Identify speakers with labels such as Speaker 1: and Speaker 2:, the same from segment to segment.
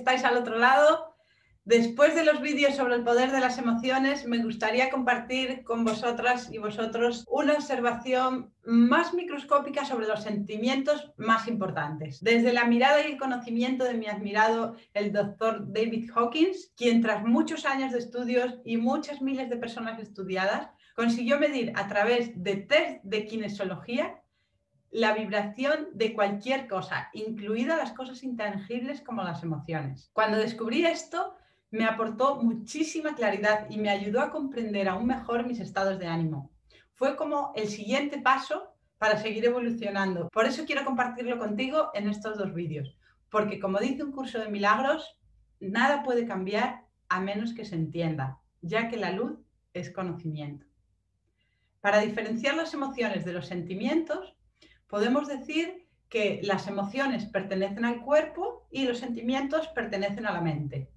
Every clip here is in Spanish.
Speaker 1: estáis al otro lado. Después de los vídeos sobre el poder de las emociones, me gustaría compartir con vosotras y vosotros una observación más microscópica sobre los sentimientos más importantes. Desde la mirada y el conocimiento de mi admirado, el doctor David Hawkins, quien tras muchos años de estudios y muchas miles de personas estudiadas, consiguió medir a través de test de kinesiología la vibración de cualquier cosa, incluidas las cosas intangibles como las emociones. Cuando descubrí esto, me aportó muchísima claridad y me ayudó a comprender aún mejor mis estados de ánimo. Fue como el siguiente paso para seguir evolucionando. Por eso quiero compartirlo contigo en estos dos vídeos, porque como dice un curso de milagros, nada puede cambiar a menos que se entienda, ya que la luz es conocimiento. Para diferenciar las emociones de los sentimientos, podemos decir que las emociones pertenecen al cuerpo y los sentimientos pertenecen a la mente.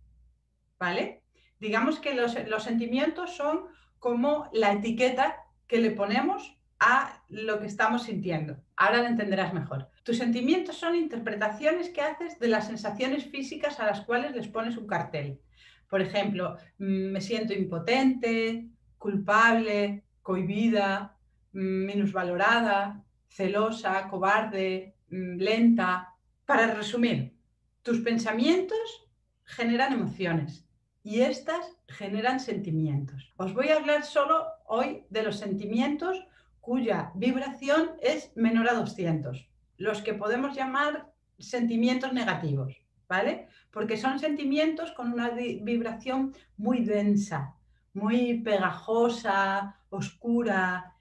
Speaker 1: ¿Vale? Digamos que los, sentimientos son como la etiqueta que le ponemos a lo que estamos sintiendo. Ahora lo entenderás mejor. Tus sentimientos son interpretaciones que haces de las sensaciones físicas a las cuales les pones un cartel. Por ejemplo, mm, me siento impotente, culpable, cohibida, mm, minusvalorada, celosa, cobarde, mm, lenta. Para resumir, tus pensamientos generan emociones y estas generan sentimientos. Os voy a hablar solo hoy de los sentimientos cuya vibración es menor a 200, los que podemos llamar sentimientos negativos, ¿vale? Porque son sentimientos con una vibración muy densa, muy pegajosa, oscura,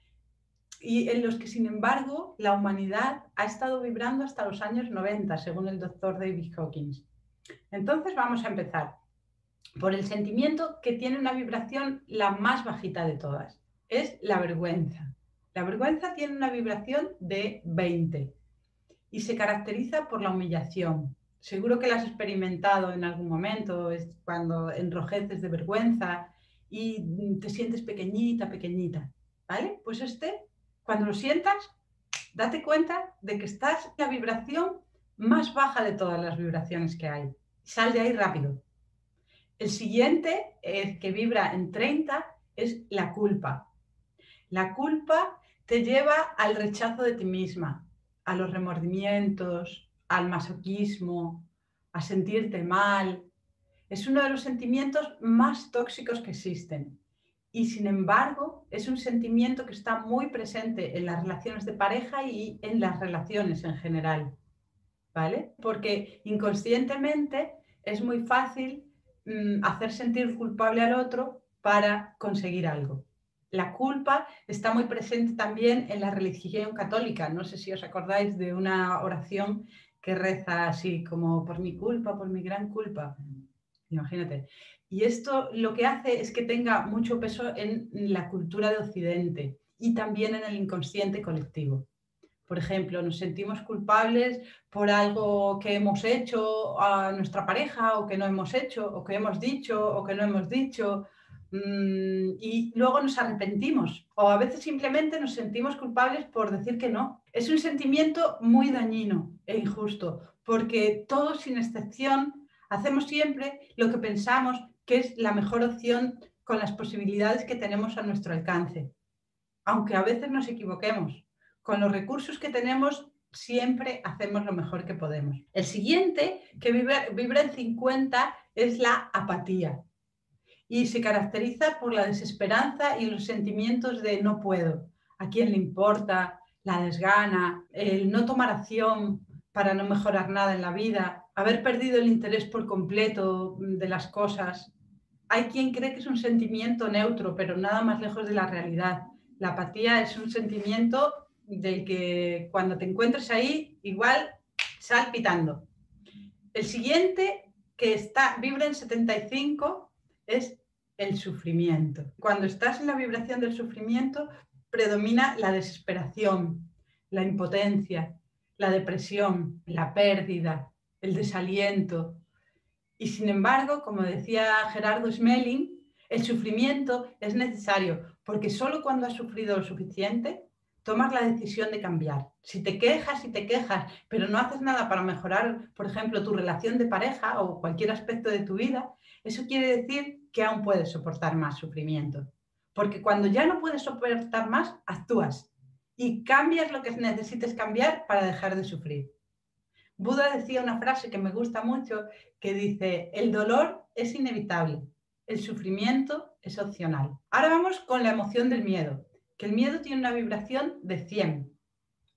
Speaker 1: y en los que, sin embargo, la humanidad ha estado vibrando hasta los años 90, según el doctor David Hawkins. Entonces vamos a empezar por el sentimiento que tiene una vibración la más bajita de todas. Es la vergüenza. La vergüenza tiene una vibración de 20 y se caracteriza por la humillación. Seguro que la has experimentado en algún momento, es cuando enrojeces de vergüenza y te sientes pequeñita, pequeñita. ¿Vale? Pues este cuando lo sientas, date cuenta de que estás en la vibración más baja de todas las vibraciones que hay. Sal de ahí rápido. El siguiente, el que vibra en 30, es la culpa. La culpa te lleva al rechazo de ti misma, a los remordimientos, al masoquismo, a sentirte mal. Es uno de los sentimientos más tóxicos que existen y sin embargo es un sentimiento que está muy presente en las relaciones de pareja y en las relaciones en general, ¿vale? Porque inconscientemente es muy fácil mm, hacer sentir culpable al otro para conseguir algo. La culpa está muy presente también en la religión católica. No sé si os acordáis de una oración que reza así como por mi culpa, por mi gran culpa. Imagínate. Y esto lo que hace es que tenga mucho peso en la cultura de Occidente y también en el inconsciente colectivo. Por ejemplo, nos sentimos culpables por algo que hemos hecho a nuestra pareja o que no hemos hecho o que hemos dicho o que no hemos dicho mm, y luego nos arrepentimos o a veces simplemente nos sentimos culpables por decir que no. Es un sentimiento muy dañino e injusto porque todos sin excepción hacemos siempre lo que pensamos que es la mejor opción con las posibilidades que tenemos a nuestro alcance. Aunque a veces nos equivoquemos, con los recursos que tenemos siempre hacemos lo mejor que podemos. El siguiente, que vibra, en 50, es la apatía y se caracteriza por la desesperanza y los sentimientos de no puedo, a quién le importa, la desgana, el no tomar acción para no mejorar nada en la vida, haber perdido el interés por completo de las cosas, hay quien cree que es un sentimiento neutro, pero nada más lejos de la realidad. La apatía es un sentimiento del que cuando te encuentres ahí, igual sal pitando. El siguiente, que está, vibra en 75, es el sufrimiento. Cuando estás en la vibración del sufrimiento, predomina la desesperación, la impotencia, la depresión, la pérdida, el desaliento, y sin embargo, como decía Gerardo Smelling, el sufrimiento es necesario porque solo cuando has sufrido lo suficiente tomas la decisión de cambiar. Si te quejas y te quejas, pero no haces nada para mejorar, por ejemplo, tu relación de pareja o cualquier aspecto de tu vida, eso quiere decir que aún puedes soportar más sufrimiento. Porque cuando ya no puedes soportar más, actúas y cambias lo que necesites cambiar para dejar de sufrir. Buda decía una frase que me gusta mucho que dice, el dolor es inevitable, el sufrimiento es opcional. Ahora vamos con la emoción del miedo que el miedo tiene una vibración de 100.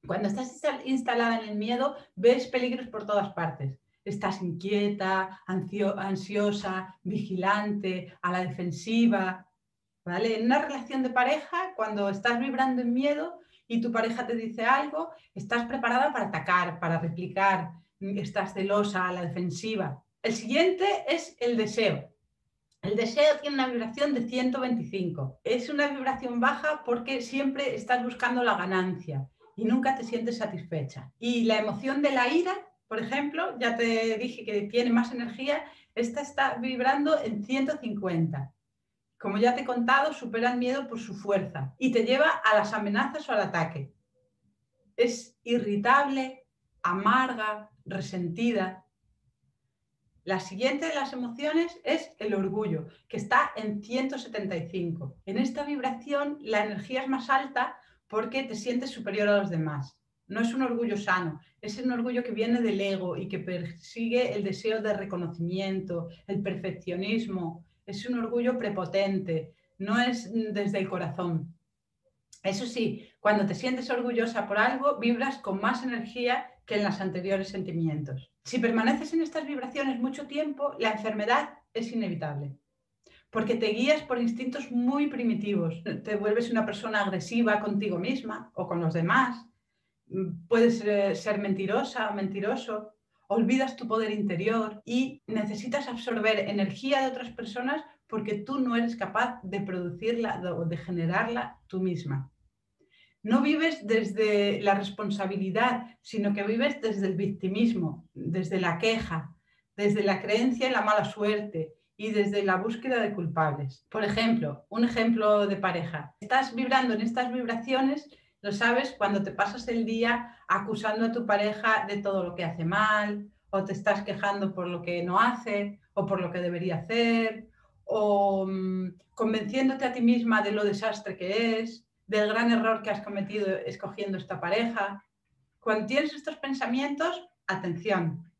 Speaker 1: Cuando estás instalada en el miedo, ves peligros por todas partes. Estás inquieta, ansiosa, vigilante, a la defensiva. ¿vale? En una relación de pareja, cuando estás vibrando en miedo y tu pareja te dice algo, estás preparada para atacar, para replicar, estás celosa, a la defensiva. El siguiente es el deseo. El deseo tiene una vibración de 125. Es una vibración baja porque siempre estás buscando la ganancia y nunca te sientes satisfecha. Y la emoción de la ira, por ejemplo, ya te dije que tiene más energía, esta está vibrando en 150. Como ya te he contado, supera el miedo por su fuerza y te lleva a las amenazas o al ataque. Es irritable, amarga, resentida, la siguiente de las emociones es el orgullo, que está en 175. En esta vibración la energía es más alta porque te sientes superior a los demás. No es un orgullo sano, es un orgullo que viene del ego y que persigue el deseo de reconocimiento, el perfeccionismo. Es un orgullo prepotente, no es desde el corazón. Eso sí, cuando te sientes orgullosa por algo, vibras con más energía que en los anteriores sentimientos. Si permaneces en estas vibraciones mucho tiempo, la enfermedad es inevitable, porque te guías por instintos muy primitivos. Te vuelves una persona agresiva contigo misma o con los demás. Puedes eh, ser mentirosa o mentiroso. Olvidas tu poder interior y necesitas absorber energía de otras personas porque tú no eres capaz de producirla o de generarla tú misma no vives desde la responsabilidad, sino que vives desde el victimismo, desde la queja, desde la creencia en la mala suerte y desde la búsqueda de culpables. Por ejemplo, un ejemplo de pareja. Estás vibrando en estas vibraciones, lo sabes cuando te pasas el día acusando a tu pareja de todo lo que hace mal, o te estás quejando por lo que no hace, o por lo que debería hacer, o mm, convenciéndote a ti misma de lo desastre que es, del gran error que has cometido escogiendo esta pareja. Cuando tienes estos pensamientos, atención,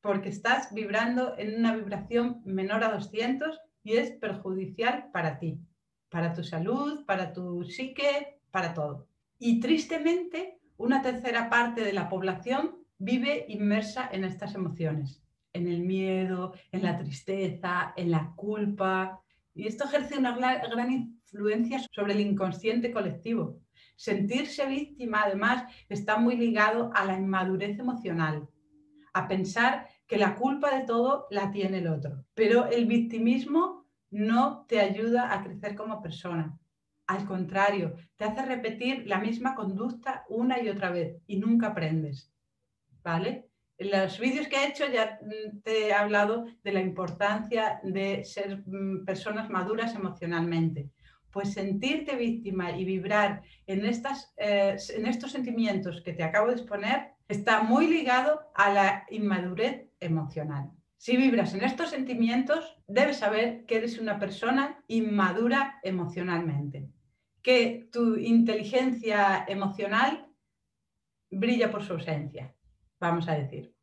Speaker 1: porque estás vibrando en una vibración menor a 200 y es perjudicial para ti, para tu salud, para tu psique, para todo. Y tristemente, una tercera parte de la población vive inmersa en estas emociones, en el miedo, en la tristeza, en la culpa. Y esto ejerce una gran influencia sobre el inconsciente colectivo. Sentirse víctima, además, está muy ligado a la inmadurez emocional, a pensar que la culpa de todo la tiene el otro. Pero el victimismo no te ayuda a crecer como persona. Al contrario, te hace repetir la misma conducta una y otra vez y nunca aprendes. ¿Vale? En los vídeos que he hecho ya mm, te he hablado de la importancia de ser mm, personas maduras emocionalmente pues sentirte víctima y vibrar en, estas, eh, en estos sentimientos que te acabo de exponer está muy ligado a la inmadurez emocional. Si vibras en estos sentimientos, debes saber que eres una persona inmadura emocionalmente, que tu inteligencia emocional brilla por su ausencia, vamos a decir.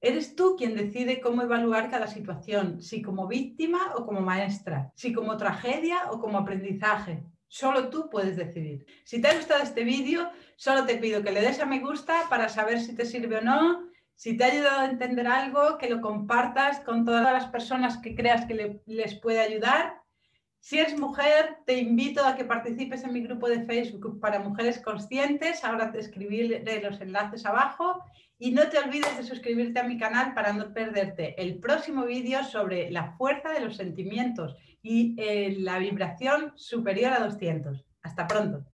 Speaker 1: Eres tú quien decide cómo evaluar cada situación, si como víctima o como maestra, si como tragedia o como aprendizaje. Solo tú puedes decidir. Si te ha gustado este vídeo, solo te pido que le des a me gusta para saber si te sirve o no. Si te ha ayudado a entender algo, que lo compartas con todas las personas que creas que les puede ayudar. Si eres mujer, te invito a que participes en mi grupo de Facebook para mujeres conscientes. Ahora te escribiré los enlaces abajo. Y no te olvides de suscribirte a mi canal para no perderte el próximo vídeo sobre la fuerza de los sentimientos y eh, la vibración superior a 200. Hasta pronto.